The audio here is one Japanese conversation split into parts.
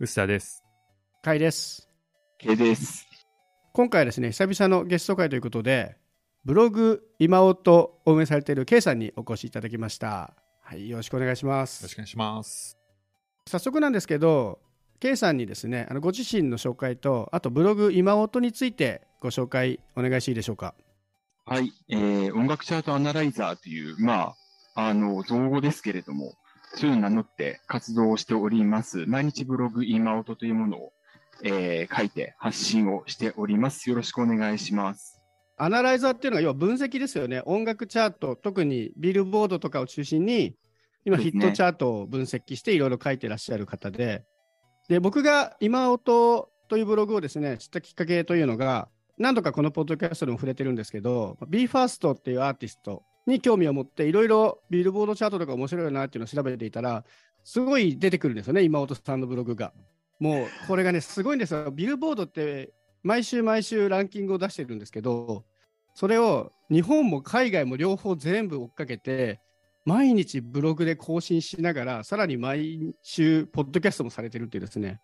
臼田です。かいです。K です。今回はですね、久々のゲスト会ということで、ブログ今音を運営されている K さんにお越しいただきました。はい、よろしくお願いしまよろすしく。お願いします。早速なんですけど、K さんにですね、あのご自身の紹介と、あとブログ今音についてご紹介お願いしていいでしょうか？はい、えー、音楽チャートアナライザーという、まあ、あの、造語ですけれども、そういうのを名乗って活動をしております。毎日ブログ今音というものを、えー、書いて発信をしております。よろしくお願いします。アナライザーっていうのは要は分析ですよね。音楽チャート、特にビルボードとかを中心に、今ヒットチャートを分析していろいろ書いてらっしゃる方で、で、僕が今音というブログをですね、知ったきっかけというのが、何度かこのポッドキャストでも触れてるんですけど、BE:FIRST っていうアーティストに興味を持って、いろいろビルボードチャートとか面白いなっていうのを調べていたら、すごい出てくるんですよね、今音さんのブログが。もうこれがね、すごいんですよ。ビルボードって毎週毎週ランキングを出してるんですけど、それを日本も海外も両方全部追っかけて、毎日ブログで更新しながら、さらに毎週、ポッドキャストもされてるっていうですね、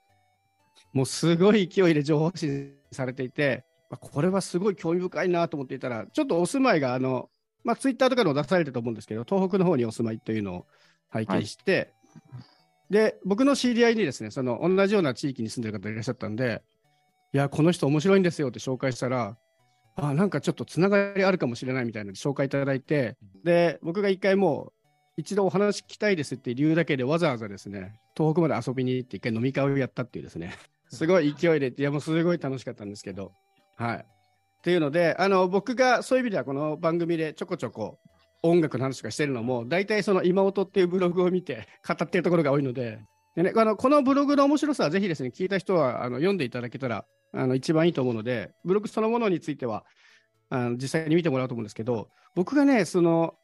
もうすごい勢いで情報発信されていて、まあこれはすごい興味深いなと思っていたら、ちょっとお住まいが、あの、まあ、ツイッターとかでも出されてると思うんですけど、東北の方にお住まいというのを拝見して、で、僕の知り合いにですね、その同じような地域に住んでる方いらっしゃったんで、いや、この人面白いんですよって紹介したら、あ、なんかちょっとつながりあるかもしれないみたいなので紹介いただいて、で、僕が一回もう、一度お話聞きたいですって理由だけでわざわざですね、東北まで遊びに行って一回飲み会をやったっていうですね、すごい勢いで、いやもうすごい楽しかったんですけど、はい。っていうので、あの、僕がそういう意味ではこの番組でちょこちょこ音楽の話とかしてるのも、大体その今音っていうブログを見て語ってるところが多いので、でね、あのこのブログの面白さはぜひですね、聞いた人はあの読んでいただけたらあの一番いいと思うので、ブログそのものについてはあの実際に見てもらおうと思うんですけど、僕がね、その、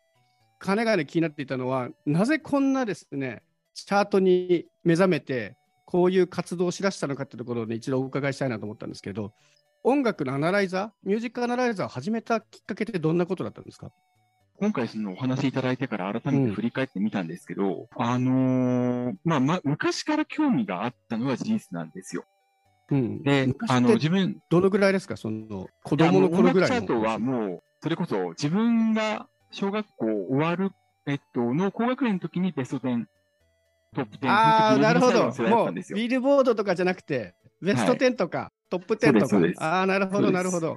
金がね、気になっていたのは、なぜこんなですね、チャートに目覚めて、こういう活動をしだしたのかってところをね、一度お伺いしたいなと思ったんですけど、音楽のアナライザー、ミュージックアナライザーを始めたきっかけってどんなことだったんですか？今回そのお話いただいてから改めて振り返ってみたんですけど、あのーまあ、ま、昔から興味があったのは事実なんですよ。うん。で、あの、自分、どのぐらいですか？その、子供の頃ぐらいの。音楽チャートはもう、それこそ自分が小学校終わる、えっと、の高学年の時にベスト10、トップ10、ああ、なるほど。もう、たんですよ。ビルボードとかじゃなくて、ベスト10とか、トップ10とか。ああ、なるほど、なるほど。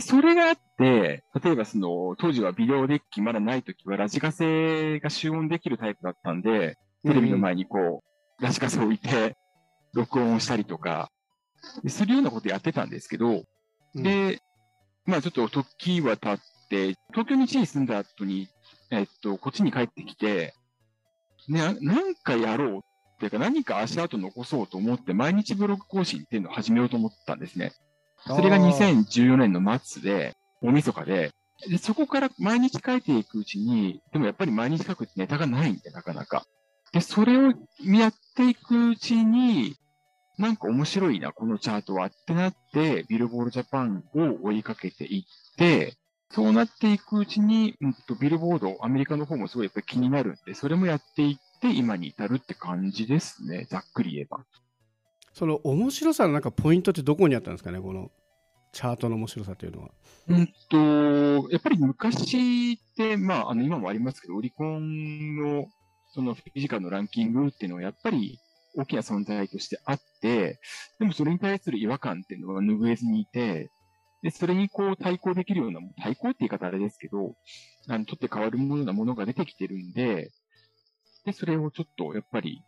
それがあって、例えばその、当時はビデオデッキまだない時はラジカセが集音できるタイプだったんで、テレビの前にこう、ラジカセを置いて、録音をしたりとか、するようなことやってたんですけど、うん。で、まあちょっと時は経って、東京に一時住んだ後に、えっと、こっちに帰ってきて、ね、なんかやろうっていうか何か足跡残そうと思って毎日ブログ更新っていうのを始めようと思ったんですね。それがあー2014年の末で、大晦日で、で、そこから毎日書いていくうちに、でもやっぱり毎日書くってネタがないんで、なかなか。で、それをやっていくうちに、なんか面白いな、このチャートはってなって、ビルボールジャパンを追いかけていって、そうなっていくうちに、うんと、ビルボード、アメリカの方もすごいやっぱり気になるんで、それもやっていって、今に至るって感じですね、ざっくり言えば。その面白さのなんかポイントってどこにあったんですかねこのチャートの面白さというのは。うんと、やっぱり昔って、まあ、あの、今もありますけど、オリコンの、そのフィジカルのランキングっていうのは、やっぱり大きな存在としてあって、でもそれに対する違和感っていうのは拭えずにいて、で、それにこう対抗できるような、対抗って言い方あれですけど、あの、取って変わるようなものが出てきてるんで、で、それをちょっと、やっぱり、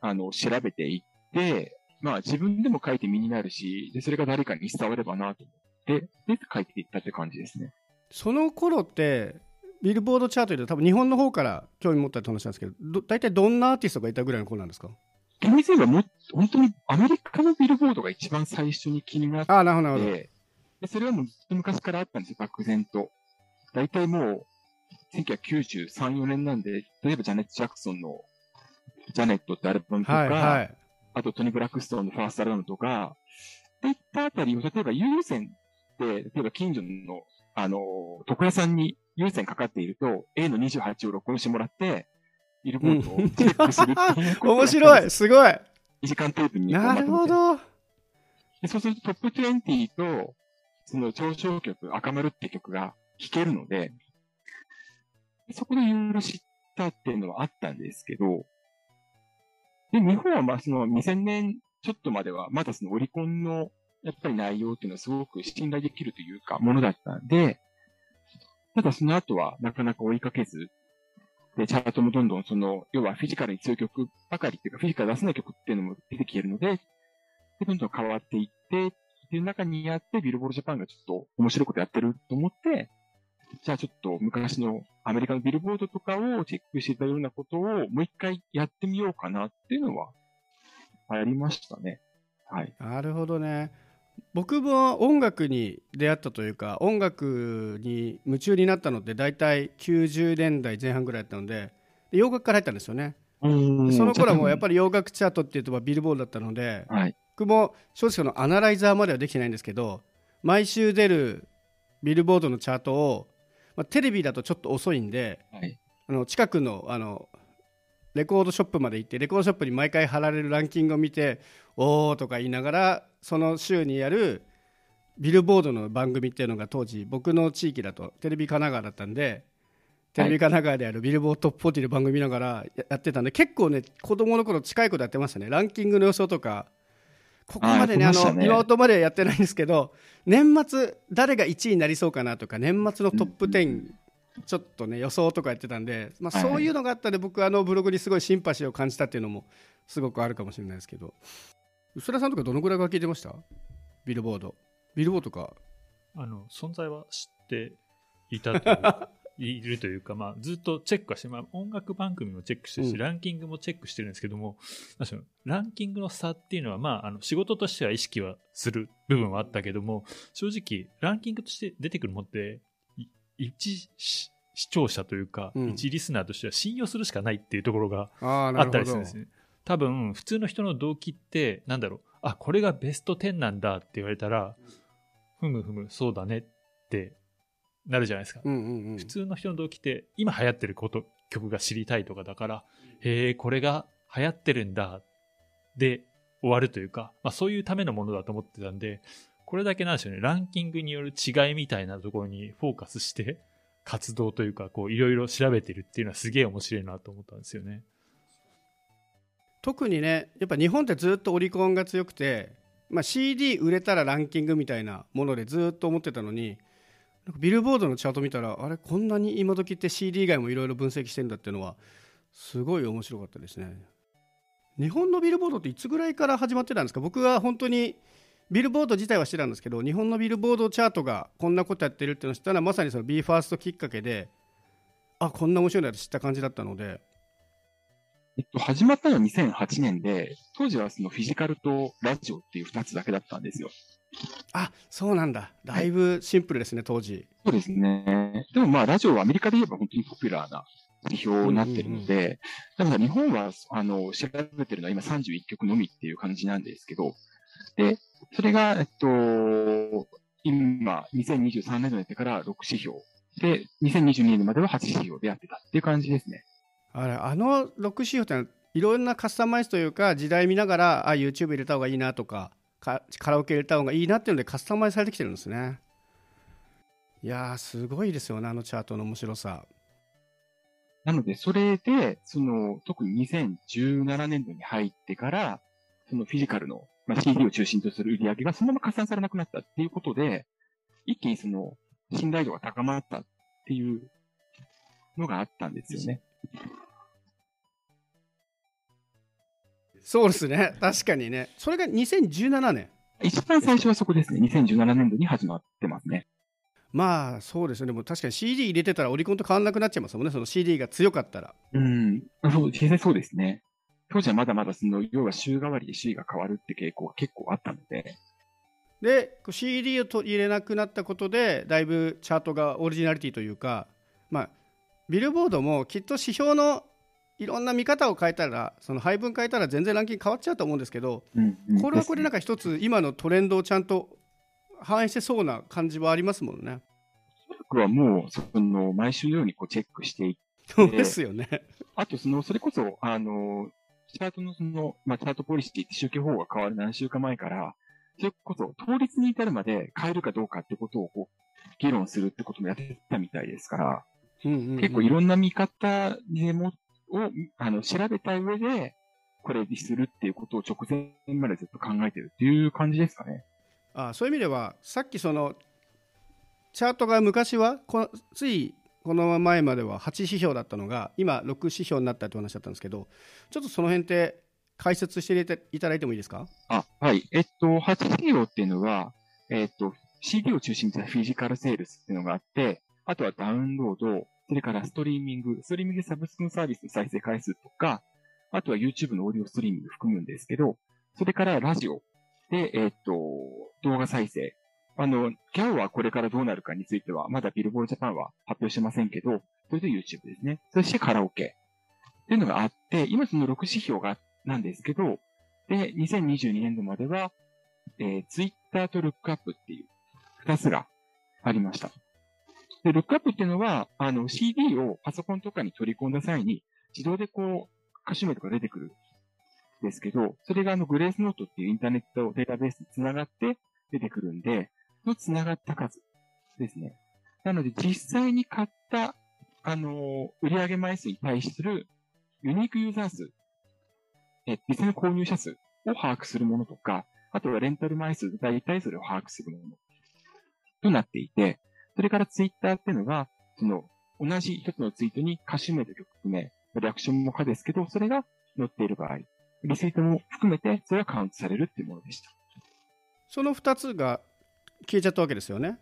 あの、調べていって、まあ自分でも書いて身になるし、で、それが誰かに伝わればなと思って、で、書いていったって感じですね。その頃ってビルボードチャートで多分日本の方から興味持ったって話なんですけどど大体どんなアーティストがいたぐらいの頃なんですか？厳密に言えばもう、本当にアメリカのビルボードが一番最初に気になっああなるほどなるほど。て、でそれはもうずっと昔からあったんですよ、漠然と。大体もう、1993、4年なんで、例えばジャネット・ジャクソンのジャネットってアルバムとか、はいはい。あとトニー・ブラックストーンのファーストアルバムとか、っていったあたりを、例えば優先って、例えば近所の、あの、床屋さんに優先かかっていると、A の28を録音してもらって、ビルボードをチェックするって面白いすごい2時間テープになるほど。でそうするとトップ20と、その頂上曲、赤丸って曲が聴けるので、そこでいろいろ知ったっていうのはあったんですけど、で、日本はまあその2000年ちょっとまでは、まだそのオリコンのやっぱり内容っていうのはすごく信頼できるというか、ものだったんで、ただその後はなかなか追いかけず、で、チャートもどんどんその、要はフィジカルに強い曲ばかりっていうか、フィジカル出せない曲っていうのも出てきてるので、で、どんどん変わっていって、っていう中にやって、ビルボールジャパンがちょっと面白いことやってると思って、じゃあちょっと昔のアメリカのビルボードとかをチェックしていたようなことをもう一回やってみようかなっていうのはありましたね。はい。なるほどね。僕も音楽に出会ったというか音楽に夢中になったのって大体90年代前半ぐらいだったので洋楽から入ったんですよね。その頃もやっぱり洋楽チャートっていうとビルボールだったので、はい、僕も正直のアナライザーまではできてないんですけど毎週出るビルボードのチャートを、まあ、テレビだとちょっと遅いんで、はい、あの近くのあのレコードショップまで行ってレコードショップに毎回貼られるランキングを見ておーとか言いながらその週にやるビルボードの番組っていうのが当時僕の地域だとテレビ神奈川だったんでテレビ神奈川であるビルボードトップ40の番組見ながらやってたんで結構ね子供の頃近いことやってましたね。ランキングの予想とかここまでねあの今音までやってないんですけど年末誰が1位になりそうかなとか年末のトップ10ちょっとね予想とかやってたんで、まあ、そういうのがあったんで僕あのブログにすごいシンパシーを感じたっていうのもすごくあるかもしれないですけど。薄田さんとかどのぐらいが聞いてました？ビルボード。ビルボードか。あの存在は知っていたとい るというか、まあ、ずっとチェックはして、まあ、音楽番組もチェックしてるし、うん、ランキングもチェックしてるんですけども、ランキングの差っていうのは、まあ、あの仕事としては意識はする部分はあったけども、正直、ランキングとして出てくるものって、一視聴者というか、うん、一リスナーとしては信用するしかないっていうところがあったりするんですね。多分、普通の人の動機って、なんだろう、あ、これがベスト10なんだって言われたら、ふむふむ、そうだねってなるじゃないですか。うんうんうん、普通の人の動機って、今流行ってること、曲が知りたいとかだから、へえ、これが流行ってるんだ、で終わるというか、まあそういうためのものだと思ってたんで、これだけなんでしょうね、ランキングによる違いみたいなところにフォーカスして、活動というか、こう、いろいろ調べてるっていうのはすげえ面白いなと思ったんですよね。特にね、やっぱ日本ってずっとオリコンが強くて、まあ、CD 売れたらランキングみたいなものでずっと思ってたのに、ビルボードのチャート見たら、あれ、こんなに今時って CD 以外もいろいろ分析してんだっていうのは、すごい面白かったですね。日本のビルボードっていつぐらいから始まってたんですか？僕は本当にビルボード自体はしてたんですけど日本のビルボードチャートがこんなことやってるっていうのを知ったのはまさにその BE:FIRST きっかけであこんな面白いなって知った感じだったので。えっと、始まったのは2008年で、当時はそのフィジカルとラジオっていう2つだけだったんですよ。あ、そうなんだ。だいぶシンプルですね、はい、当時。そうですね。でもまあ、ラジオはアメリカで言えば本当にポピュラーな指標になってるので、だから日本は、あの、調べてるのは今31曲のみっていう感じなんですけど、で、それが、えっと、今、2023年度になってから6指標。で、2022年までは8指標でやってたっていう感じですね。あれ、あの6指標ってのは、いろんなカスタマイズというか、時代見ながら、あ、YouTube 入れた方がいいなとか、かカラオケ入れた方がいいなっていうのでカスタマイズされてきてるんですね。いやー、すごいですよね、あのチャートの面白さ。なので、それで、その、特に2017年度に入ってから、そのフィジカルのまあ、CD を中心とする売り上げがそのまま加算されなくなったっていうことで、一気にその信頼度が高まったっていうのがあったんですよね。そうですね。確かにね。それが2017年。一番最初はそこですね。2017年度に始まってますね。まあそうですね。でも確かに CD 入れてたらオリコンと変わんなくなっちゃいますもんね。その CD が強かったら。うん。そう、実際そうですね。当時はまだまだその、要は週替わりで C が変わるって傾向が結構あったので。で、CD を入れなくなったことで、だいぶチャートがオリジナリティというか、まあ、ビルボードもきっと指標のいろんな見方を変えたら、その配分変えたら全然ランキング変わっちゃうと思うんですけど、うんうん、これはこれなんか一つ今のトレンドをちゃんと反映してそうな感じはありますもんね。僕はもう、その、毎週のようにこうチェックしていって。そうですよね。あと、その、それこそ、あの、チャートのその、まあ、チャートポリシーって周期方法が変わる何週間前から、それこそ、倒立に至るまで変えるかどうかってことをこう、議論するってこともやってたみたいですから、うんうんうん、結構いろんな見方でも、を、あの、調べた上で、これにするっていうことを直前までずっと考えてるっていう感じですかね。あそういう意味では、さっきその、チャートが昔はこついこの前までは8指標だったのが今6指標になったって話だったんですけどちょっとその辺って解説していただいてもいいですか？あはいえっと8指標っていうのはえっと CD を中心にしたフィジカルセールスっていうのがあってあとはダウンロードそれからストリーミングストリーミングサブスクのサービスの再生回数とかあとは YouTube のオーディオストリーミング含むんですけどそれからラジオで、えっと、動画再生あの、ギャオはこれからどうなるかについては、まだビルボールジャパンは発表してませんけど、それと YouTube ですね。そしてカラオケ。っていうのがあって、今その6指標が、なんですけど、で、2022年度までは、えー、Twitter とルックアップっていう、二つがありました。で、ルックアップっていうのは、あの、CD をパソコンとかに取り込んだ際に、自動でこう、歌手名とか出てくるんですけど、それがあの、グレースノートっていうインターネットデータベースにつながって出てくるんで、の繋がった数ですね。なので、実際に買った、あの、売上枚数に対するユニークユーザー数、え、実際の購入者数を把握するものとか、あとはレンタル枚数大体それを把握するものとなっていて、それからツイッターっていうのが、その、同じ一つのツイートに歌詞名と曲名、リアクションも可ですけど、それが載っている場合、リツイートも含めて、それがカウントされるっていうものでした。その二つが消えちゃったわけですよね？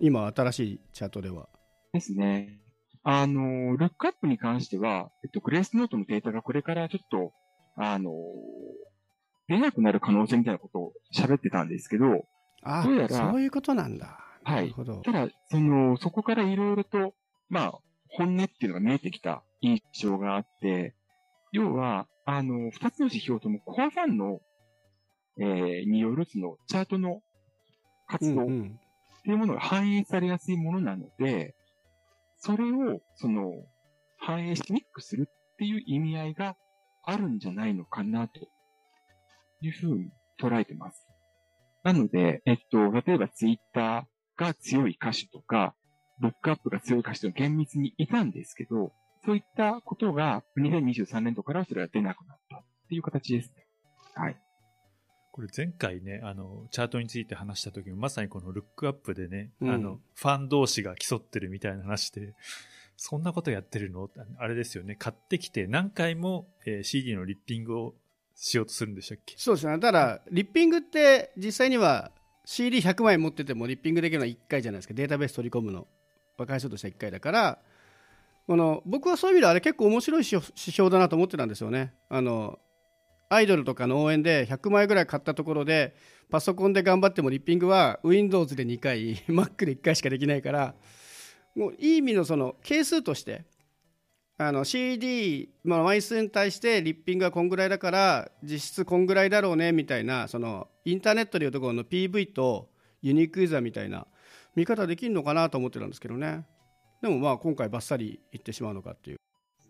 今、新しいチャートでは。ですね。あの、ルックアップに関しては、えっと、グレースノートのデータがこれからちょっと、あの、出なくなる可能性みたいなことを喋ってたんですけど、あどうやらそういうことなんだ。はい。ただ、その、そこからいろいろと、まあ、本音っていうのが見えてきた印象があって、要は、あの、二つの指標ともコアファンの、えー、によるその、チャートの活動っていうものが反映されやすいものなので、それを、その、反映しにくくするっていう意味合いがあるんじゃないのかな、というふうに捉えてます。なので、えっと、例えばツイッターが強い歌手とか、ブックアップが強い歌手と厳密にいたんですけど、そういったことが2023年度からはそれが出なくなったっていう形ですね。はい。これ前回ね、あの、チャートについて話した時もまさにこのルックアップでね、うん、あの、ファン同士が競ってるみたいな話で、そんなことやってるの？あれですよね、買ってきて何回も、えー、CD のリッピングをしようとするんでしたっけ？そうですね。ただ、リッピングって実際には CD100 枚持っててもリッピングできるのは1回じゃないですか。データベース取り込むの。回数としては1回だから、この僕はそういう意味であれ結構面白い指標だなと思ってたんですよね。あのアイドルとかの応援で100枚ぐらい買ったところでパソコンで頑張ってもリッピングは Windows で2回 Mac で1回しかできないからもういい意味のその係数としてあの CD の枚数に対してリッピングはこんぐらいだから実質こんぐらいだろうねみたいなそのインターネットでいうところの PV とユニークユーザーみたいな見方できるのかなと思ってたんですけどねでもまあ今回ばっさりいってしまうのかっていう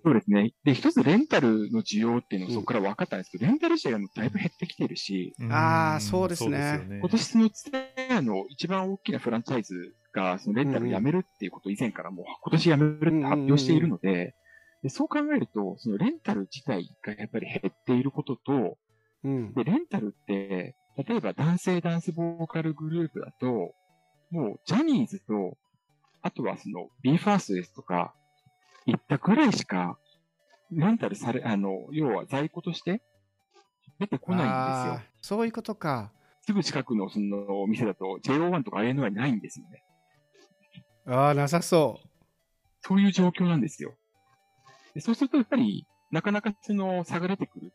そうですね。で、一つレンタルの需要っていうのがそこから分かったんですけど、うん、レンタル自体がもうだいぶ減ってきてるし。ああ、そうですね。今年のツアの一番大きなフランチャイズが、そのレンタルをやめるっていうことを以前からもう今年やめるって発表しているので、でそう考えると、そのレンタル自体がやっぱり減っていることと、うん、で、レンタルって、例えば男性ダンスボーカルグループだと、もうジャニーズと、あとはその BE:FIRST ですとか、いったぐらいしか、レンタルされ、あの、要は在庫として出てこないんですよ。そういうことか。すぐ近くのその店だと JO1 とか ANY ないんですよね。ああ、なさそう。そういう状況なんですよ。でそうするとやっぱり、なかなかその差が出てくる。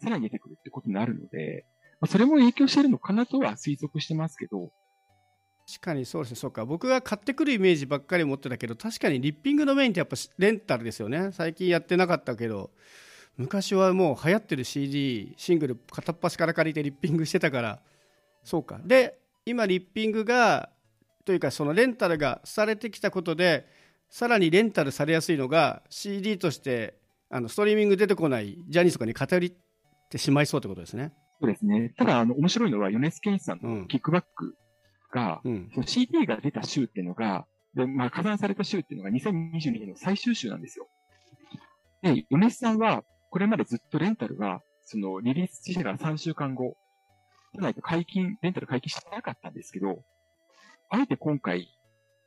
さらに出てくるってことになるので、まあ、それも影響してるのかなとは推測してますけど、確かにそうですね、そうか、僕が買ってくるイメージばっかり持ってたけど、確かにリッピングのメインってやっぱレンタルですよね、最近やってなかったけど、昔はもう流行ってる CD、シングル片っ端から借りてリッピングしてたから、そうか、で、今、リッピングが、というか、そのレンタルがされてきたことで、さらにレンタルされやすいのが、CD としてあのストリーミング出てこないジャニーズとかに偏りてしまいそうってことですね。そうですね。ただ、あの、面白いのは、米津玄師さんのうん。キックバックが、うん。その CD が出た週っていうのが、で、まあ、加算された週っていうのが2022年の最終週なんですよ。で、米津さんは、これまでずっとレンタルは、その、リリースしてから3週間後、じゃないと解禁、レンタル解禁してなかったんですけど、あえて今回、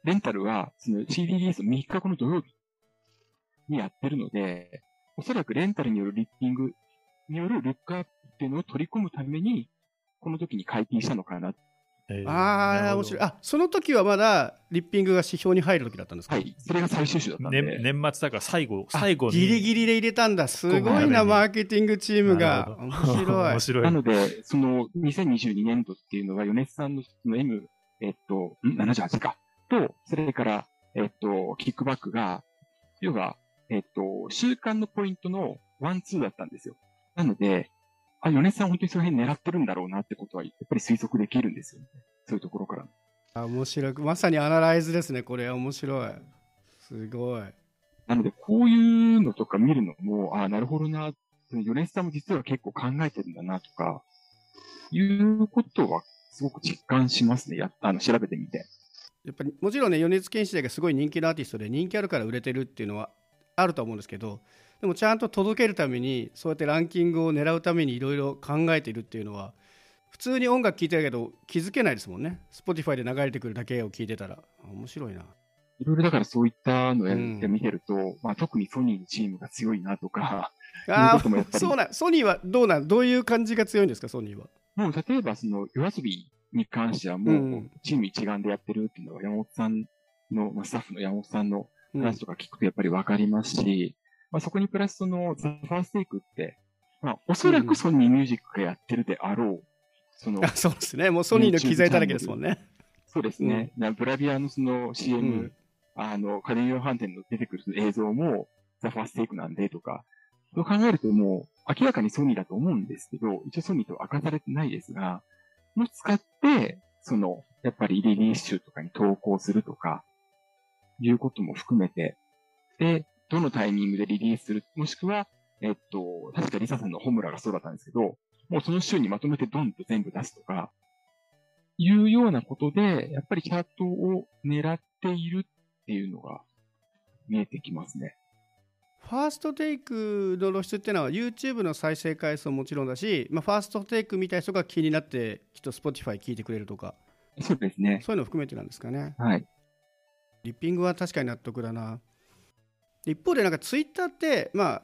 レンタルは、その CD リリースの3日後の土曜日にやってるので、おそらくレンタルによるリッピングによるルックアップっていうのを取り込むために、この時に解禁したのかな。えーああ、面白い。。あ、その時はまだリッピングが指標に入る時だったんですか？はい。それが最終週だったんで。ね、年末だから最後、あ最後に。ギリギリで入れたんだ。すごいな、マーケティングチームが。面白い 面。白い。なので、その2022年度っていうのは、米津さんのその M、えっと、ん ?78 か。と、それから、えっと、 KICK BACK が、要は、えっと、週間のポイントのワン、ツーだったんですよ。なので、あ、米津さん本当にその辺狙ってるんだろうなってことは、やっぱり推測できるんですよね。そういうところから。あ面白い。まさに analyze ですね、これ。面白い。すごい。なので、こういうのとか見るのも、あなるほどな、米津さんも実は結構考えてるんだなとか、いうことはすごく実感しますね。やあの、調べてみて。やっぱりもちろんね米津玄師がすごい人気のアーティストで人気あるから売れてるっていうのはあると思うんですけどでもちゃんと届けるためにそうやってランキングを狙うためにいろいろ考えているっていうのは普通に音楽聴いてるけど気づけないですもんね。Spotify で流れてくるだけを聞いてたら。面白いな。いろいろだからそういったのをやうんって見てると、まあ特にソニーのチームが強いなとか、ああそうなんソニーはどうなんどういう感じが強いんですかソニーは？もう例えばその夜遊びに関してはもうチーム一丸でやってるっていうのは山本さんの、まあ、スタッフの山本さんのうん。話とか聞くとやっぱりわかりますし、まあそこにプラスそのザ・ファーステイクって、まあおそらくソニーミュージックがやってるであろう、そのあ、そうですね。もうソニーの機材だらけですもんね。そうですね。なブラビアのその CM、うん。あの、家電量販店の出てくる映像も、ザ・ファーステイクなんでとか、そう考えるともう、明らかにソニーだと思うんですけど、一応ソニーとは明かされてないですが、も使って、その、やっぱりリリース集とかに投稿するとか、いうことも含めて、で、どのタイミングでリリースする、もしくは、えっと、確かリサさんのホムラがそうだったんですけど、もうその週にまとめてドンと全部出すとか、いうようなことで、やっぱりチャートを狙っているっていうのが見えてきますね。ファーストテイクの露出っていうのは YouTube の再生回数ももちろんだし、まあ、ファーストテイクみたいな人が気になってきっと Spotify 聞いてくれるとかそうですね。そういうのを含めてなんですかねはい。リッピングは確かに納得だな一方でなんか Twitter ってまあ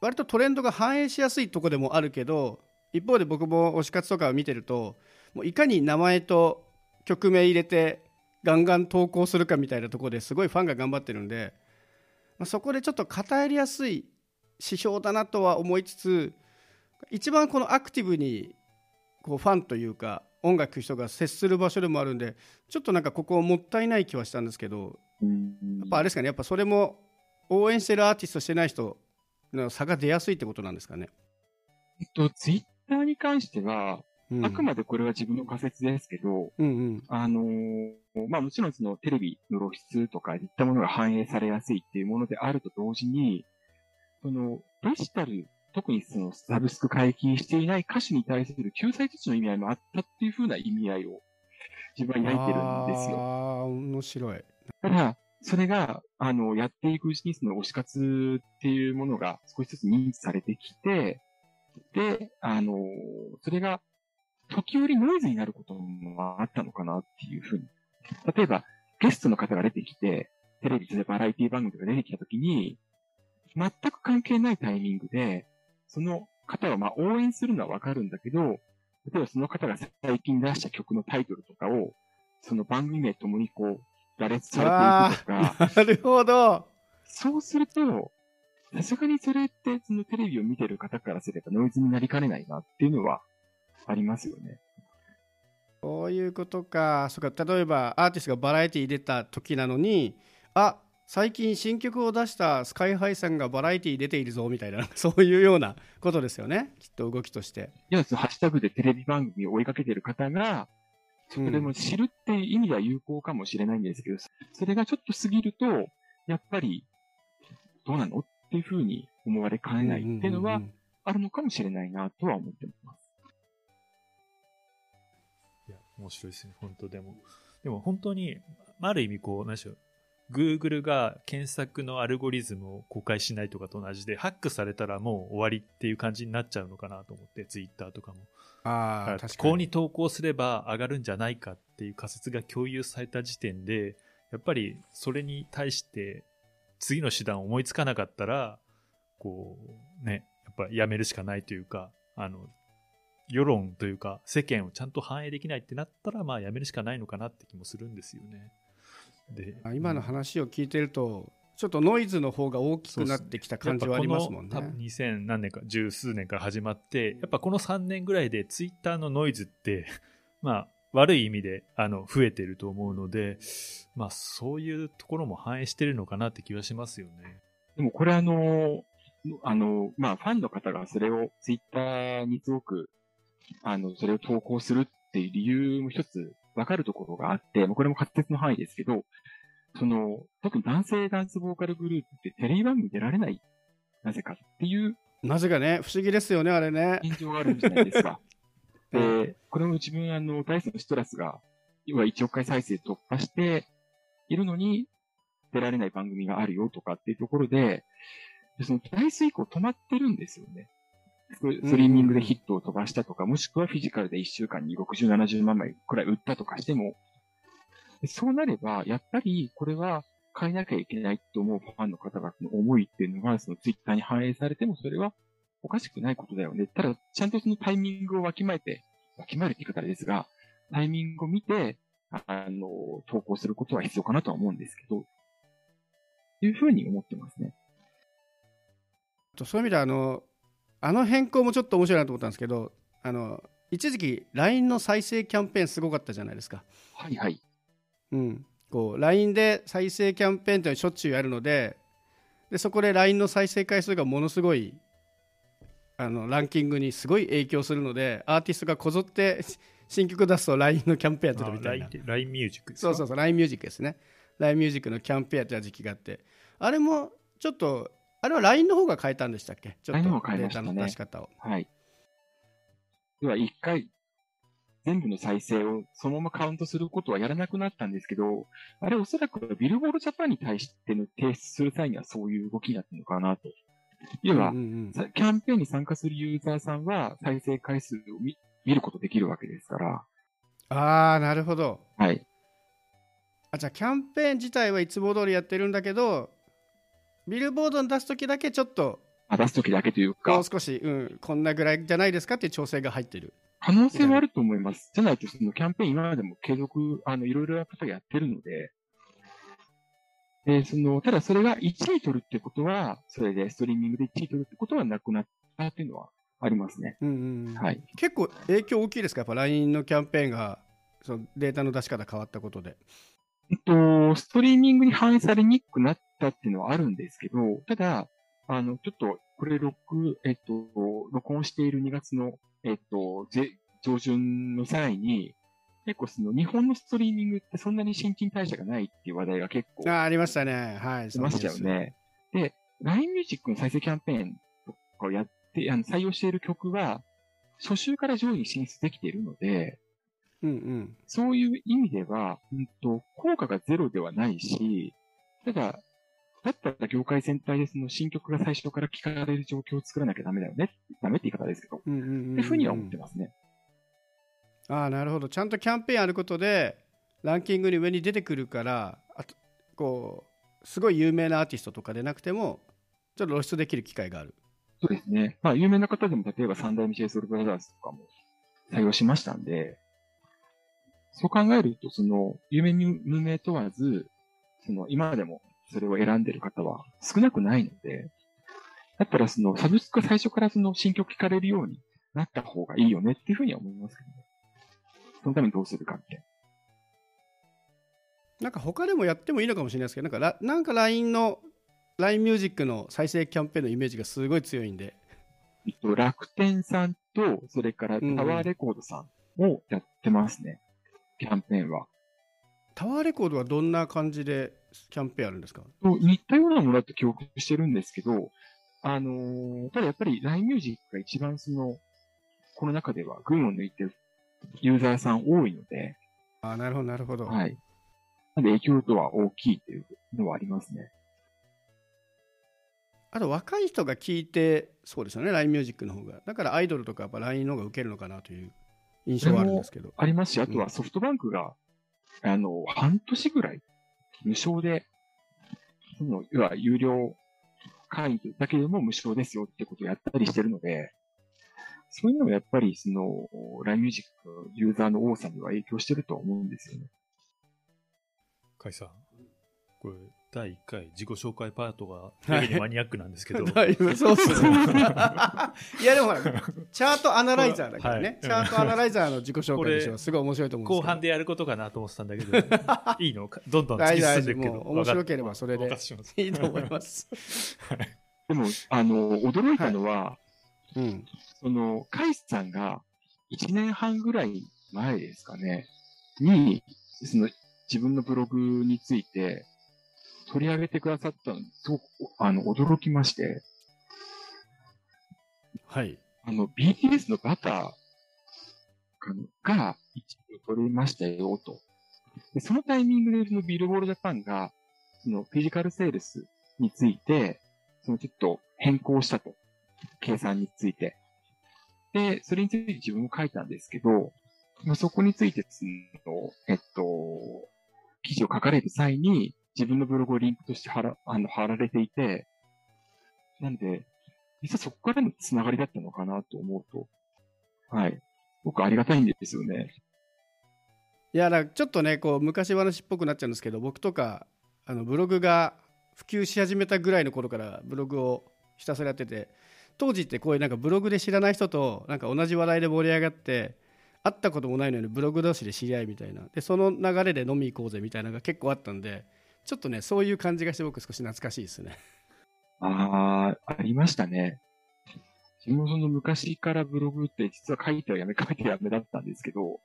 割とトレンドが反映しやすいとこでもあるけど一方で僕も推し活とかを見てるともういかに名前と曲名入れてガンガン投稿するかみたいなところですごいファンが頑張ってるんで、まあ、そこでちょっと偏りやすい指標だなとは思いつつ一番このアクティブにこうファンというか音楽聴く人が接する場所でもあるんでちょっとなんかここもったいない気はしたんですけどうんやっぱあれですかねやっぱそれも応援してるアーティストしてない人の差が出やすいってことなんですかね。えっと、ツイッターに関しては、うんあくまでこれは自分の仮説ですけど、うんうんあのーまあもちろんそのテレビの露出とかいったものが反映されやすいっていうものであると同時に、そのデジタル、特にそのサブスク解禁していない歌手に対する救済措置の意味合いもあったっていうふうな意味合いを自分は抱いてるんですよ。ああ面白い。ただ、それが、あの、やっていくうちにその推し活っていうものが少しずつ認知されてきて、で、あの、それが時折ノイズになることもあったのかなっていうふうに。例えば、ゲストの方が出てきて、テレビでバラエティ番組とか出てきたときに、全く関係ないタイミングで、その方はまあ応援するのはわかるんだけど、例えばその方が最近出した曲のタイトルとかを、その番組名ともにこう、羅列されていくとか、なるほど。そうすると、さすがにそれって、そのテレビを見てる方からすればノイズになりかねないなっていうのはありますよね。こういうことか。そうか例えばアーティストがバラエティー出た時なのに、あ最近新曲を出したスカイハイさんがバラエティー出ているぞみたいな、そういうようなことですよね。きっと動きとして。いや、そのハッシュタグでテレビ番組を追いかけてる方が、そこでも知るっていう意味では有効かもしれないんですけど、それがちょっと過ぎると、やっぱり、どうなのっていうふうに思われかねないっていうのは、んんんあるのかもしれないなとは思ってます。面白いですね、本当でも。でも本当に、ある意味こう、何でしょう。Google が検索のアルゴリズムを公開しないとかと同じで、ハックされたらもう終わりっていう感じになっちゃうのかなと思って、Twitter とかも。ああ、こ確かに。こに投稿すれば上がるんじゃないかっていう仮説が共有された時点で、やっぱりそれに対して次の手段を思いつかなかったら、こうね、やっぱやめるしかないというか、あの、世論というか世間をちゃんと反映できないってなったら、まあやめるしかないのかなって気もするんですよね。であ今の話を聞いてると、ちょっとノイズの方が大きくなってきた感じはありますもんねやっぱ。この多分2000何年か、十数年から始まって、やっぱこの3年ぐらいでツイッターのノイズって、まあ、悪い意味であの増えてると思うので、まあ、そういうところも反映してるのかなって気はしますよね。でもこれあの、あの、まあ、ファンの方がそれをツイッターにすごく、あの、それを投稿するっていう理由も一つわかるところがあって、まあこれも滑舌の範囲ですけど、その、特に男性ダンスボーカルグループってテレビ番組出られない、なぜかっていうなぜかね、不思議ですよね、あれね。現状があるんじゃないですか。で、これも自分あの、ダイスのシトラスが、要は1億回再生突破しているのに、出られない番組があるよとかっていうところで、でそのダイス以降止まってるんですよね。スストリーミングでヒットを飛ばしたとか、もしくはフィジカルで1週間に60、70万枚くらい売ったとかしても、でそうなれば、やっぱりこれは変えなきゃいけないと思うファンの方々の思いっていうのが、そのツイッターに反映されても、それはおかしくないことだよね。ただ、ちゃんとそのタイミングをわきまえて、わきまえるって言い方ですが、タイミングを見て、あの、投稿することは必要かなとは思うんですけど、いうふうに思ってますね。そういう意味ではあの、あの変更もちょっと面白いなと思ったんですけど、あの一時期、LINE の再生キャンペーンすごかったじゃないですか。はいはい。うん、こう LINE で再生キャンペーンというのをしょっちゅうやるのででそこで LINE の再生回数がものすごいあのランキングにすごい影響するのでアーティストがこぞって 新曲出すと LINE のキャンペーンやってるみたいな。LINE LINE ミュージックですか？そうそうそう LINE ミュージックですね。LINE ミュージックのキャンペーンやってた時期があって。あれもちょっとあれは LINE の方が変えたんでしたっけ？ちょっとデータの出し方をはい。では、一回、全部の再生をそのままカウントすることはやらなくなったんですけど、あれおそらくビルボードジャパンに対しての提出する際にはそういう動きになったのかなと。要はうん、うんさキャンペーンに参加するユーザーさんは再生回数を見見ることできるわけですから、ああなるほどはい。あじゃあキャンペーン自体はいつも通りやってるんだけどビルボードに出す時だけちょっとあ出すときだけというもかう、少し、うん、こんなぐらいじゃないですかっていう調整が入ってる。可能性はあると思います。じゃないと、そのキャンペーン今までも継続、あの、いろいろな方がやってるので、で、その、ただそれが1位取るってことは、それでストリーミングで1位取るってことはなくなったっていうのはありますね。うんうんうんはい。結構影響大きいですか、やっぱ LINE のキャンペーンがそのデータの出し方変わったことで。えっと、ストリーミングに反映されにくくなったっていうのはあるんですけど、ただ、あの、ちょっと、これ、録、えっと、録音している2月の、えっと、ぜ上旬の際に、結構その日本のストリーミングってそんなに新陳代謝がないっていう話題が結構あありましたね。はい。出ましたよね。で、LINE ミュージックの再生キャンペーンとかをやって、あの、採用している曲は、初週から上位に進出できているので、うんうん。そういう意味では、うんと、効果がゼロではないし、ただ、だったら業界全体でその新曲が最初から聴かれる状況を作らなきゃダメだよね。ダメって言い方ですけど。っうんうんうんうんていうふうには思ってますね。ああ、なるほど。ちゃんとキャンペーンあることで、ランキングに上に出てくるから、あとこう、すごい有名なアーティストとかでなくても、ちょっと露出できる機会がある。そうですね。まあ、有名な方でも、例えば三代目 j ソ o ルブラザーズとかも採用しましたんで、そう考えると、その、有名無名問わず、その、今までもそれを選んでる方は少なくないので、だったらその、サブスクが最初からその新曲聴かれるようになった方がいいよねっていうふうには思いますけどね。そのためにどうするかって。なんか他でもやってもいいのかもしれないですけど、なんかラなんか LINE の、LINE ミュージックの再生キャンペーンのイメージがすごい強いんで、えっと、楽天さんと、それからタワーレコードさんをやってますね。キャンペーンは。タワーレコードはどんな感じでキャンペーンあるんですか？と似たようなものだと記憶してるんですけど、あのーただやっぱり LINE ミュージックが一番その、この中では群を抜いてるユーザーさん多いので、あなるほど、なるほど。はい。なんで影響度は大きいというのはありますね。あと若い人が聞いて、そうですよね、LINE ミュージックの方が。だからアイドルとかやっぱ LINE の方が受けるのかなという印象はあるんですけど。ありますし、あとはソフトバンクが、あの、半年ぐらい無償で、その、要は有料会員だけでも無償ですよってことをやったりしてるので、そういうのもやっぱりその、LINE ミュージックユーザーの多さには影響してると思うんですよね。甲斐さん、これ、第1回自己紹介パートが、やけにマニアックなんですけど、だいぶそうっすね。いやでもほら、チャートアナライザーだからね。はいチャートアナライザーの自己紹介でしょ。すごい面白いと思うんですけど。後半でやることかなと思ってたんだけど、いいの？かどんどん突大き進んでいくけど。面白ければそれでいいと思います。でも、あの、驚いたのは、うん。その、カイスさんが1年半ぐらい前ですかね、に、その、自分のブログについて取り上げてくださったのに、すごく、あの、驚きまして、はい。あの、BTS のバターが一部取れましたよ、と。で、そのタイミングで、そのビルボールジャパンが、そのフィジカルセールスについて、そのちょっと変更したと。計算について。で、それについて自分も書いたんですけど、まあ、そこについて、その、えっと、記事を書かれる際に、自分のブログをリンクとして貼ら、あの、貼られていて、なんで、実はそこからのつながりだったのかなと思うと、はい。僕ありがたいんですよね。いや、だちょっとね、こう、昔話っぽくなっちゃうんですけど、僕とか、あの、ブログが普及し始めたぐらいの頃からブログをひたすらやってて、当時ってこういうなんかブログで知らない人となんか同じ話題で盛り上がって会ったこともないのにブログ同士で知り合いみたいなでその流れで飲み行こうぜみたいなのが結構あったんでちょっとねそういう感じがして僕少し懐かしいですねああ、ありましたね。自分その昔からブログって実は書いてはやめ、書いてはやめだったんですけど、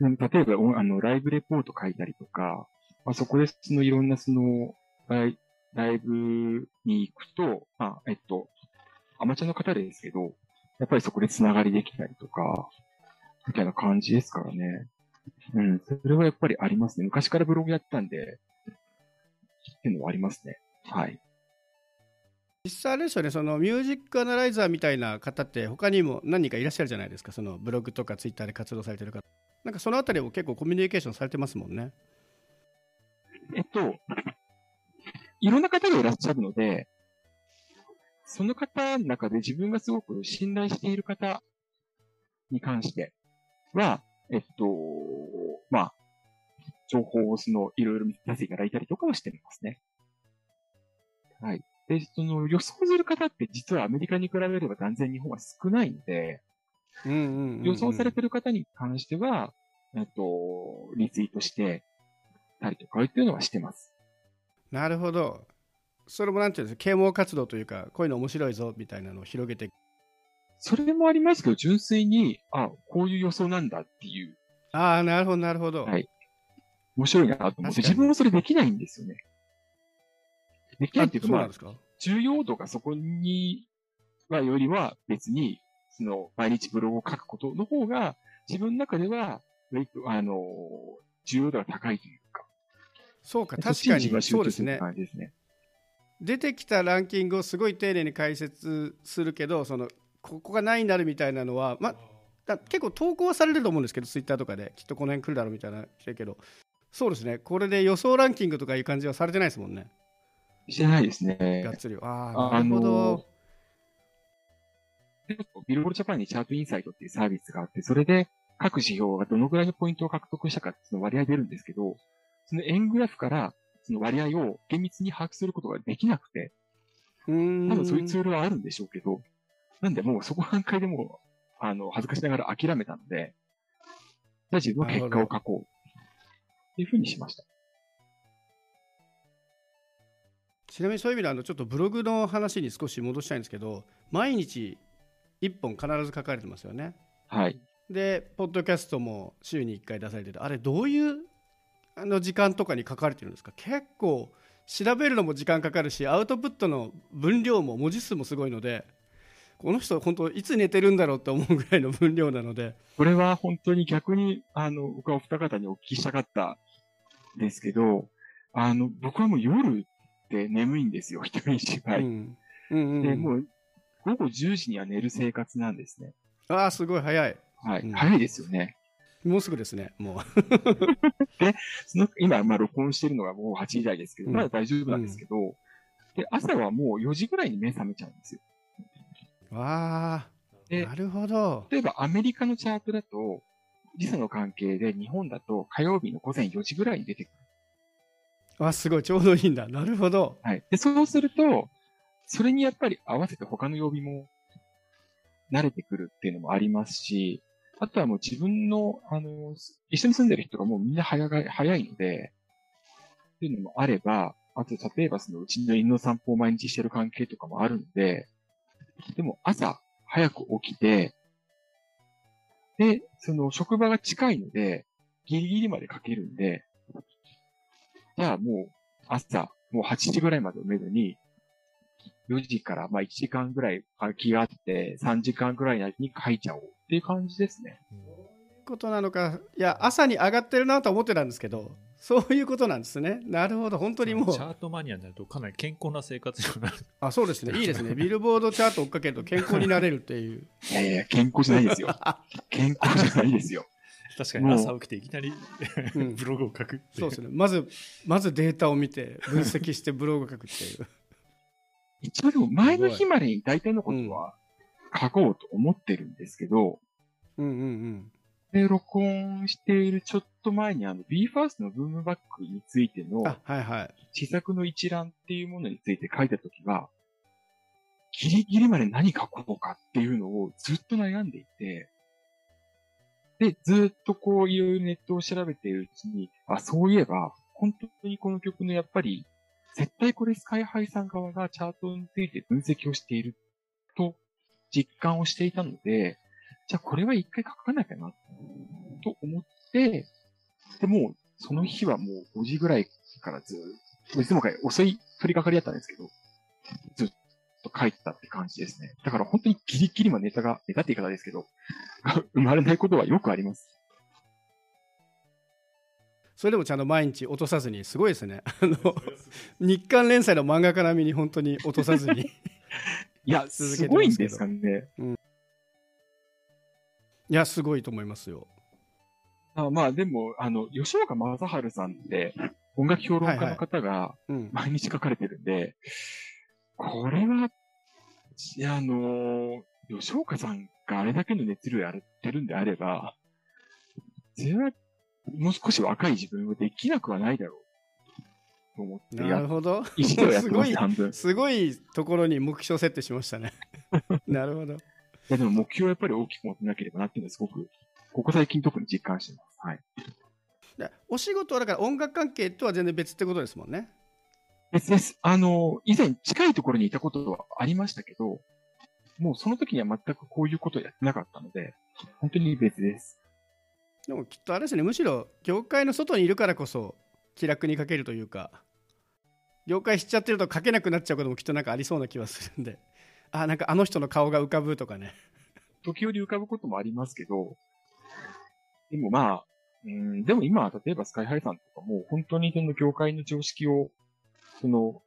例えば、あの、ライブレポート書いたりとか、まあ、そこでそのいろんなその、ライライブに行くと、まあ、えっと、アマチュアの方ですけど、やっぱりそこでつながりできたりとか、みたいな感じですからね。うん、それはやっぱりありますね。昔からブログやったんで、っていうのはありますね。はい。実際あれですよねそのミュージックアナライザーみたいな方って他にも何人かいらっしゃるじゃないですかそのブログとかツイッターで活動されてる方なんかそのあたりも結構コミュニケーションされてますもんねえっと、いろんな方がいらっしゃるので、その方の中で自分がすごく信頼している方に関しては、えっと、まあ、情報をその、いろいろ見させていただいたりとかはしてますね。はい。で、その予想する方って実はアメリカに比べれば断然日本は少ないので、うんうんうんうん予想されてる方に関しては、えっと、リツイートしてたりとかっていうのはしてます。なるほど。それもなんていうんですか、啓蒙活動というか、こういうの面白いぞみたいなのを広げて。それもありますけど、純粋に、あ、こういう予想なんだっていう、ああ、なるほど、なるほど。はい面白いなと思って、自分もそれできないんですよね。できないっていうか、まあ重要度がそこにはよりは別に、その、毎日ブログを書くことの方が、自分の中では、あの、重要度が高いというか、そうか、確かに。そうですね。ですね。出てきたランキングをすごい丁寧に解説するけど、そのここが何になるみたいなのは、まだ結構投稿はされると思うんですけど、ツイッターとかで、きっとこの辺来るだろうみたいなしてるけど、そうですね、これで予想ランキングとかいう感じはされてないですもんね、してないですねがっ。つり。ああ、なあるほどの。ビルボールジャパンにチャートインサイトっていうサービスがあって、それで各指標がどのぐらいのポイントを獲得したかっていうの割合出るんですけど、その円グラフからその割合を厳密に把握することができなくて、多分そういうツールはあるんでしょうけど、なんでもうそこ段階でもう、あの、恥ずかしながら諦めたので、じゃあ自分は結果を書こう。いうふうにしました。ちなみにそういう意味であのちょっとブログの話に少し戻したいんですけど毎日1本必ず書かれてますよねはい。でポッドキャストも週に1回出されててあれどういうあの時間とかに書かれてるんですか？結構調べるのも時間かかるしアウトプットの分量も文字数もすごいのでこの人本当いつ寝てるんだろうって思うぐらいの分量なのでこれは本当に逆に、あの、僕はお二方にお聞きしたかったんですけど、あの、僕はもう夜って眠いんですよ、一人芝居。うんうんうんで、もう、午後10時には寝る生活なんですね。ああすごい早いはい。うん早いですよね。もうすぐですねもう その、今、まあ、録音してるのがもう8時台ですけど、うんまだ大丈夫なんですけど、で、朝はもう4時ぐらいに目覚めちゃうんですよ。わあでなるほど例えばアメリカのチャートだと、時差の関係で日本だと火曜日の午前4時ぐらいに出てくる。あすごいちょうどいいんだなるほどはい。で、そうすると、それにやっぱり合わせて他の曜日も慣れてくるっていうのもありますし、あとはもう自分の、あの、一緒に住んでる人がもうみんな早が早いので、っていうのもあれば、あと例えばそのうちの犬の散歩を毎日してる関係とかもあるので、でも朝早く起きて、で、その職場が近いので、ギリギリまでかけるんで、じゃあもう朝、もう8時ぐらいまでをめどに、4時からまあ1時間ぐらい空きがあって、3時間ぐらいのに書いちゃおうっていう感じですね。ことなのかいや朝に上がってるなと思ってたんですけどそういうことなんですね。なるほど。本当にもう。チャートマニアになるとかなり健康な生活になる。あそうですね。いいですね。ビルボードチャート追っかけると健康になれるっていう。いやいや、健康じゃないですよ。健康じゃないですよ。確かに朝起きていきなりうん。ブログを書くっていそうですね。まずまずデータを見て分析してブログ書くっていう。一応でも前の日までに大体のことは書こうと思ってるんですけど、うんうんうんで、録音しているちょっと前にあの BE:FIRST のブームバックについてのあはいはい。施策の一覧っていうものについて書いたときは、ギリギリまで何書こうかっていうのをずっと悩んでいて、で、ずっとこういろいろネットを調べているうちに、あ、そういえば、本当にこの曲のやっぱり、絶対これスカイハイさん側がチャートについて分析をしていると実感をしていたので、じゃあこれは一回書かなきゃな、と思って、でもうその日はもう5時ぐらいからずっと、いつもかい遅い取り掛かりだったんですけど、ずっと書いてたって感じですね。だから本当にギリギリまでネタが、ネタって言い方ですけど、が 生まれないことはよくあります。それでもちゃんと毎日落とさずにすごいですね あの日刊連載の漫画家並みに本当に落とさずに いや、続けすてますけどごいんですかね。いやすごいと思いますよあまあでも、あの、吉岡正治さんって、音楽評論家の方がうん毎日書かれてるんで、これは、いや、あの吉岡さんがあれだけの熱量やってるんであれば、それは、もう少し若い自分はできなくはないだろう。と思ってなやるほどす すご。いすごいところに目標設定しましたね なるほどや、でも目標をやっぱり大きく持ってなければなっていうのはすごく、ここ最近特に実感してます。はい。でお仕事はだから音楽関係とは全然別ってことですもんね別です。あの、以前近いところにいたことはありましたけど、もうその時には全くこういうことをやってなかったので、本当に別です。でもきっとあれですねむしろ業界の外にいるからこそ気楽に書けるというか業界知っちゃってると書けなくなっちゃうこともきっとなんかありそうな気はするんであなんかあの人の顔が浮かぶとかね時折浮かぶこともありますけど、でもまあ、うん、でも今は例えばスカイハイさんとかも本当にその業界の常識を、その、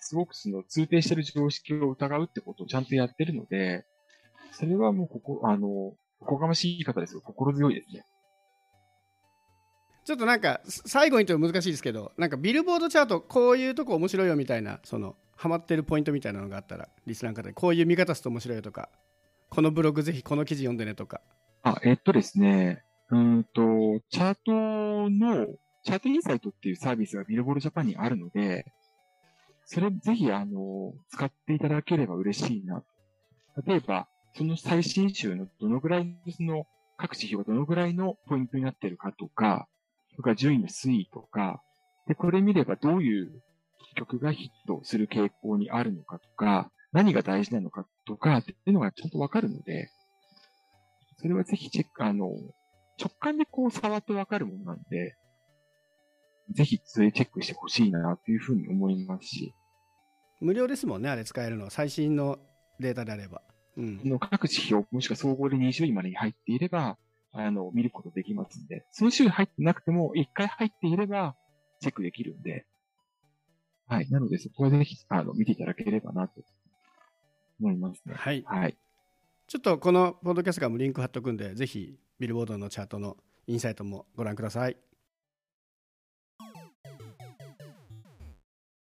すごくその通底してる常識を疑うってことをちゃんとやってるので、それはもうここ、あの、おこがましい言い方ですよ。心強いですね。ちょっとなんかす最後にと難しいですけどなんかビルボードチャートこういうとこ面白いよみたいなそのハマってるポイントみたいなのがあったらリスナーの方でこういう見方すると面白いよとかこのブログぜひこの記事読んでねとかあ、えっとですね、うんと、チャートの、チャートインサイトっていうサービスがビルボールジャパンにあるので、それぜひ、あの、使っていただければ嬉しいな。例えば、その最新週のどのぐらいの、その、各指標がどのぐらいのポイントになってるかとか、とか順位の推移とか、で、これ見ればどういう曲がヒットする傾向にあるのかとか、何が大事なのかとか、っていうのがちゃんとわかるので、それはぜひチェック、あの、直感でこう触ってわかるものなんで、ぜひそれチェックしてほしいなというふうに思いますし、無料ですもんね、あれ使えるの。最新のデータであれば。うん。の各指標、もしくは総合で20位までに入っていれば、あの、見ることできますんで、その種類入ってなくても、1回入っていれば、チェックできるんで、はい。なので、そこはぜひ、あの、見ていただければな、と思いますね。はい。はい。ちょっとこのポッドキャストからもリンク貼っとくんで、ぜひビルボードのチャートのインサイトもご覧ください。